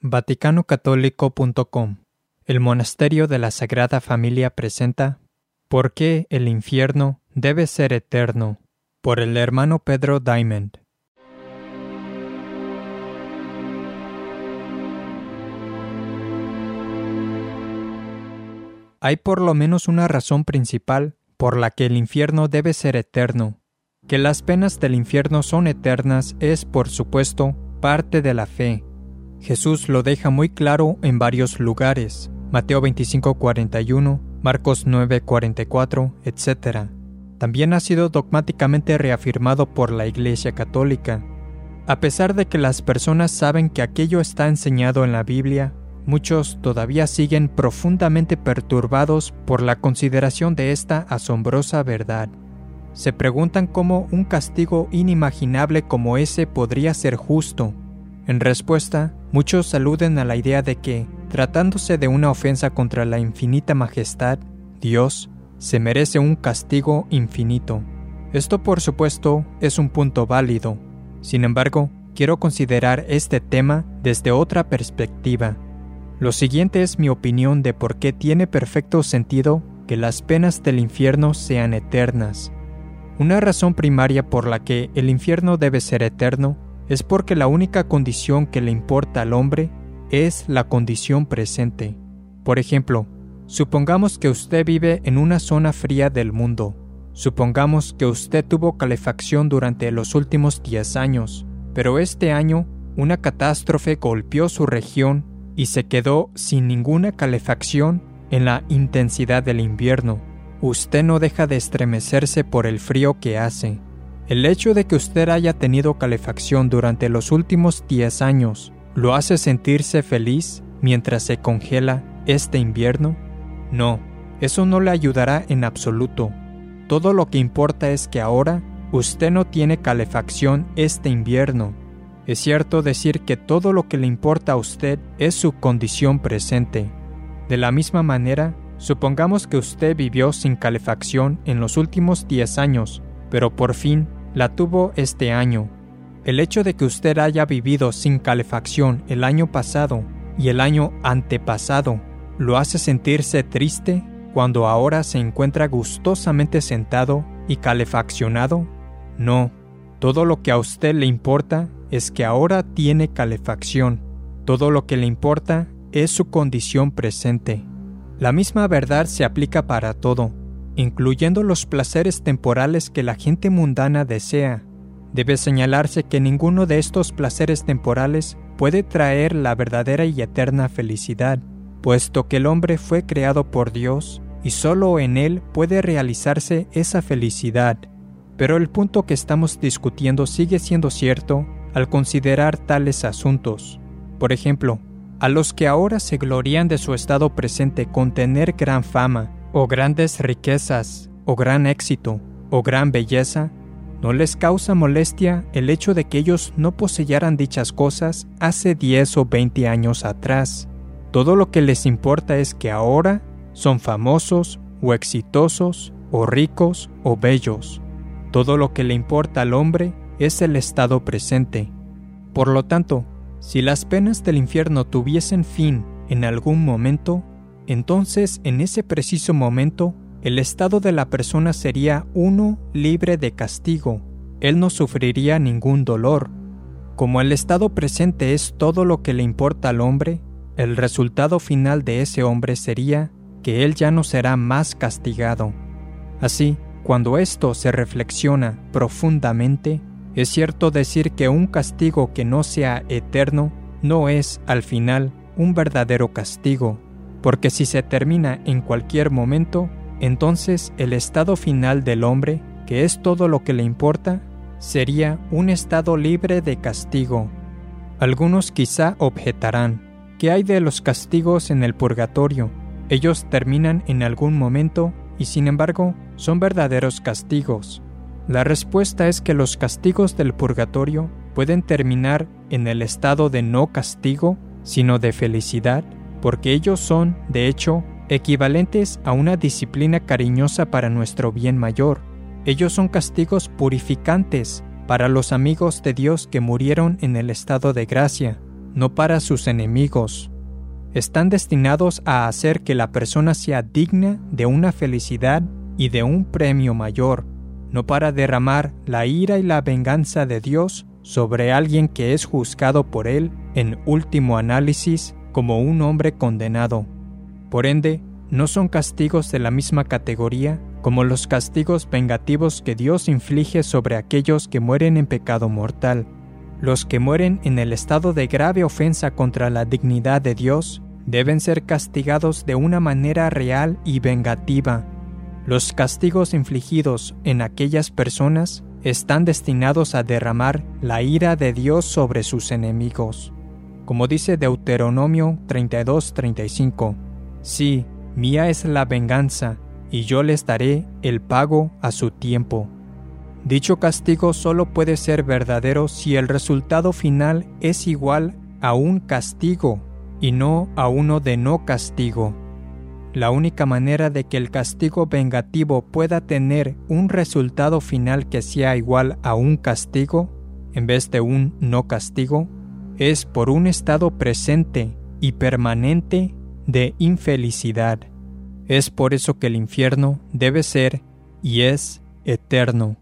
VaticanOcatólico.com El Monasterio de la Sagrada Familia presenta ¿Por qué el infierno debe ser eterno? por el hermano Pedro Diamond. Hay por lo menos una razón principal por la que el infierno debe ser eterno. Que las penas del infierno son eternas es, por supuesto, parte de la fe. Jesús lo deja muy claro en varios lugares. Mateo 25:41, Marcos 9:44, etc. También ha sido dogmáticamente reafirmado por la Iglesia Católica. A pesar de que las personas saben que aquello está enseñado en la Biblia, muchos todavía siguen profundamente perturbados por la consideración de esta asombrosa verdad. Se preguntan cómo un castigo inimaginable como ese podría ser justo. En respuesta, muchos aluden a la idea de que, tratándose de una ofensa contra la infinita majestad, Dios se merece un castigo infinito. Esto por supuesto es un punto válido. Sin embargo, quiero considerar este tema desde otra perspectiva. Lo siguiente es mi opinión de por qué tiene perfecto sentido que las penas del infierno sean eternas. Una razón primaria por la que el infierno debe ser eterno es porque la única condición que le importa al hombre es la condición presente. Por ejemplo, supongamos que usted vive en una zona fría del mundo. Supongamos que usted tuvo calefacción durante los últimos 10 años, pero este año una catástrofe golpeó su región y se quedó sin ninguna calefacción en la intensidad del invierno. Usted no deja de estremecerse por el frío que hace. El hecho de que usted haya tenido calefacción durante los últimos 10 años ¿Lo hace sentirse feliz mientras se congela este invierno? No, eso no le ayudará en absoluto. Todo lo que importa es que ahora usted no tiene calefacción este invierno. Es cierto decir que todo lo que le importa a usted es su condición presente. De la misma manera, supongamos que usted vivió sin calefacción en los últimos 10 años, pero por fin la tuvo este año el hecho de que usted haya vivido sin calefacción el año pasado y el año antepasado lo hace sentirse triste cuando ahora se encuentra gustosamente sentado y calefaccionado? No, todo lo que a usted le importa es que ahora tiene calefacción. Todo lo que le importa es su condición presente. La misma verdad se aplica para todo, incluyendo los placeres temporales que la gente mundana desea Debe señalarse que ninguno de estos placeres temporales puede traer la verdadera y eterna felicidad, puesto que el hombre fue creado por Dios y solo en él puede realizarse esa felicidad. Pero el punto que estamos discutiendo sigue siendo cierto al considerar tales asuntos. Por ejemplo, a los que ahora se glorían de su estado presente con tener gran fama, o grandes riquezas, o gran éxito, o gran belleza, no les causa molestia el hecho de que ellos no poseyeran dichas cosas hace 10 o 20 años atrás. Todo lo que les importa es que ahora son famosos o exitosos o ricos o bellos. Todo lo que le importa al hombre es el estado presente. Por lo tanto, si las penas del infierno tuviesen fin en algún momento, entonces en ese preciso momento el estado de la persona sería uno libre de castigo. Él no sufriría ningún dolor. Como el estado presente es todo lo que le importa al hombre, el resultado final de ese hombre sería que él ya no será más castigado. Así, cuando esto se reflexiona profundamente, es cierto decir que un castigo que no sea eterno no es, al final, un verdadero castigo, porque si se termina en cualquier momento, entonces el estado final del hombre, que es todo lo que le importa, sería un estado libre de castigo. Algunos quizá objetarán, ¿qué hay de los castigos en el purgatorio? Ellos terminan en algún momento y sin embargo son verdaderos castigos. La respuesta es que los castigos del purgatorio pueden terminar en el estado de no castigo, sino de felicidad, porque ellos son, de hecho, equivalentes a una disciplina cariñosa para nuestro bien mayor. Ellos son castigos purificantes para los amigos de Dios que murieron en el estado de gracia, no para sus enemigos. Están destinados a hacer que la persona sea digna de una felicidad y de un premio mayor, no para derramar la ira y la venganza de Dios sobre alguien que es juzgado por Él en último análisis como un hombre condenado. Por ende, no son castigos de la misma categoría como los castigos vengativos que Dios inflige sobre aquellos que mueren en pecado mortal. Los que mueren en el estado de grave ofensa contra la dignidad de Dios deben ser castigados de una manera real y vengativa. Los castigos infligidos en aquellas personas están destinados a derramar la ira de Dios sobre sus enemigos. Como dice Deuteronomio 32:35, Sí, mía es la venganza, y yo les daré el pago a su tiempo. Dicho castigo solo puede ser verdadero si el resultado final es igual a un castigo y no a uno de no castigo. La única manera de que el castigo vengativo pueda tener un resultado final que sea igual a un castigo, en vez de un no castigo, es por un estado presente y permanente de infelicidad. Es por eso que el infierno debe ser y es eterno.